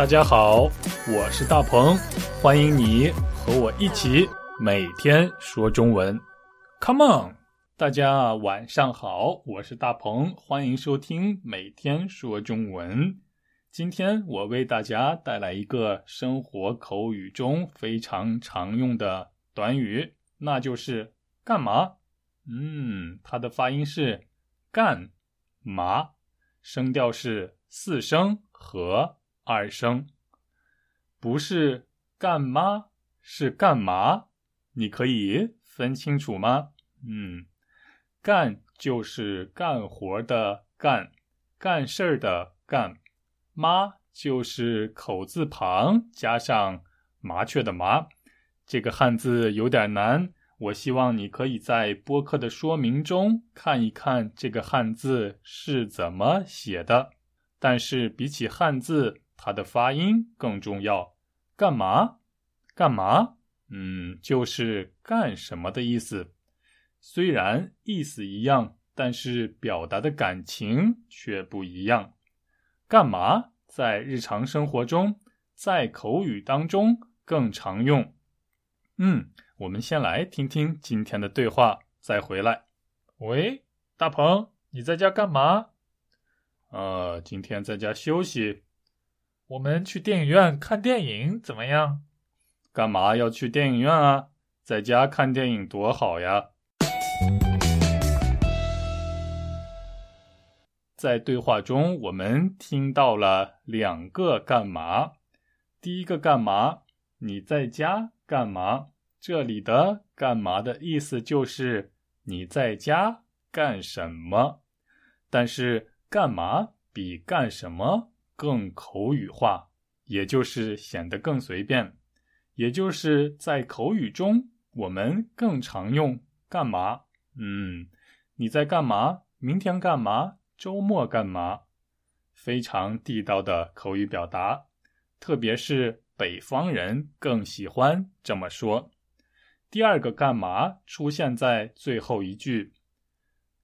大家好，我是大鹏，欢迎你和我一起每天说中文。Come on，大家晚上好，我是大鹏，欢迎收听每天说中文。今天我为大家带来一个生活口语中非常常用的短语，那就是干嘛？嗯，它的发音是干嘛，声调是四声和二声，不是干妈，是干嘛？你可以分清楚吗？嗯，干就是干活的干，干事儿的干，妈就是口字旁加上麻雀的麻，这个汉字有点难。我希望你可以在播客的说明中看一看这个汉字是怎么写的。但是比起汉字，它的发音更重要。干嘛？干嘛？嗯，就是干什么的意思。虽然意思一样，但是表达的感情却不一样。干嘛在日常生活中，在口语当中更常用？嗯。我们先来听听今天的对话，再回来。喂，大鹏，你在家干嘛？呃，今天在家休息。我们去电影院看电影怎么样？干嘛要去电影院啊？在家看电影多好呀！在对话中，我们听到了两个干嘛。第一个干嘛？你在家干嘛？这里的“干嘛”的意思就是你在家干什么，但是“干嘛”比“干什么”更口语化，也就是显得更随便，也就是在口语中我们更常用“干嘛”。嗯，你在干嘛？明天干嘛？周末干嘛？非常地道的口语表达，特别是北方人更喜欢这么说。第二个干嘛出现在最后一句？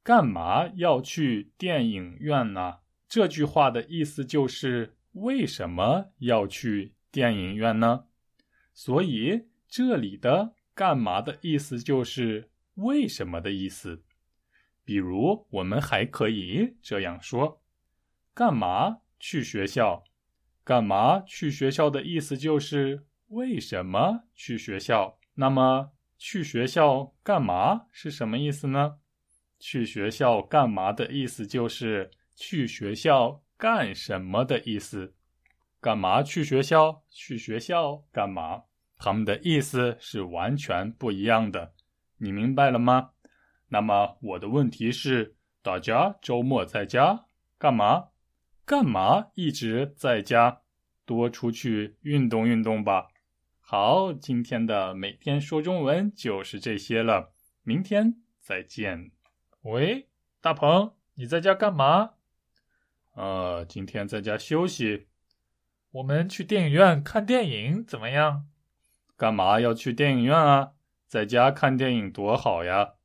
干嘛要去电影院呢？这句话的意思就是为什么要去电影院呢？所以这里的干嘛的意思就是为什么的意思。比如我们还可以这样说：干嘛去学校？干嘛去学校的意思就是为什么去学校？那么。去学校干嘛是什么意思呢？去学校干嘛的意思就是去学校干什么的意思。干嘛去学校？去学校干嘛？他们的意思是完全不一样的。你明白了吗？那么我的问题是：大家周末在家干嘛？干嘛一直在家？多出去运动运动吧。好，今天的每天说中文就是这些了，明天再见。喂，大鹏，你在家干嘛？呃，今天在家休息。我们去电影院看电影怎么样？干嘛要去电影院啊？在家看电影多好呀。